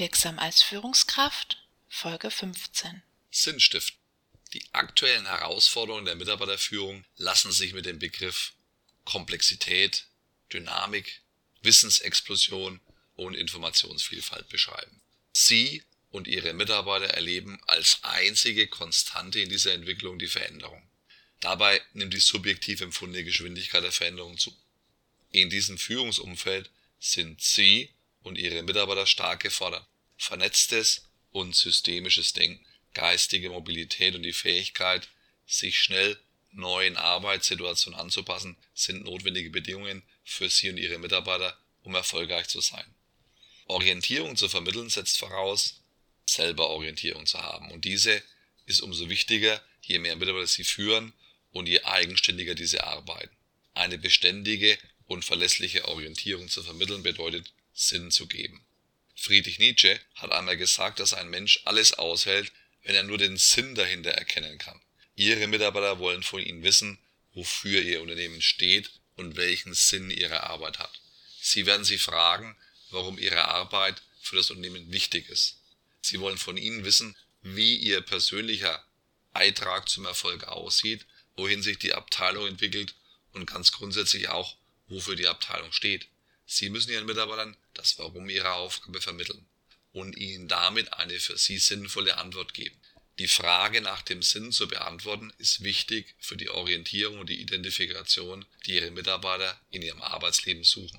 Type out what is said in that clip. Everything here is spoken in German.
Wirksam als Führungskraft Folge 15 Sinnstift. Die aktuellen Herausforderungen der Mitarbeiterführung lassen sich mit dem Begriff Komplexität, Dynamik, Wissensexplosion und Informationsvielfalt beschreiben. Sie und ihre Mitarbeiter erleben als einzige Konstante in dieser Entwicklung die Veränderung. Dabei nimmt die subjektiv empfundene Geschwindigkeit der Veränderung zu. In diesem Führungsumfeld sind Sie und Ihre Mitarbeiter stark gefordert. Vernetztes und systemisches Denken, geistige Mobilität und die Fähigkeit, sich schnell neuen Arbeitssituationen anzupassen, sind notwendige Bedingungen für Sie und Ihre Mitarbeiter, um erfolgreich zu sein. Orientierung zu vermitteln setzt voraus, selber Orientierung zu haben. Und diese ist umso wichtiger, je mehr Mitarbeiter Sie führen und je eigenständiger diese arbeiten. Eine beständige und verlässliche Orientierung zu vermitteln bedeutet, Sinn zu geben. Friedrich Nietzsche hat einmal gesagt, dass ein Mensch alles aushält, wenn er nur den Sinn dahinter erkennen kann. Ihre Mitarbeiter wollen von Ihnen wissen, wofür Ihr Unternehmen steht und welchen Sinn Ihre Arbeit hat. Sie werden Sie fragen, warum Ihre Arbeit für das Unternehmen wichtig ist. Sie wollen von Ihnen wissen, wie Ihr persönlicher Beitrag zum Erfolg aussieht, wohin sich die Abteilung entwickelt und ganz grundsätzlich auch, wofür die Abteilung steht. Sie müssen Ihren Mitarbeitern das Warum ihrer Aufgabe vermitteln und ihnen damit eine für sie sinnvolle Antwort geben. Die Frage nach dem Sinn zu beantworten ist wichtig für die Orientierung und die Identifikation, die Ihre Mitarbeiter in ihrem Arbeitsleben suchen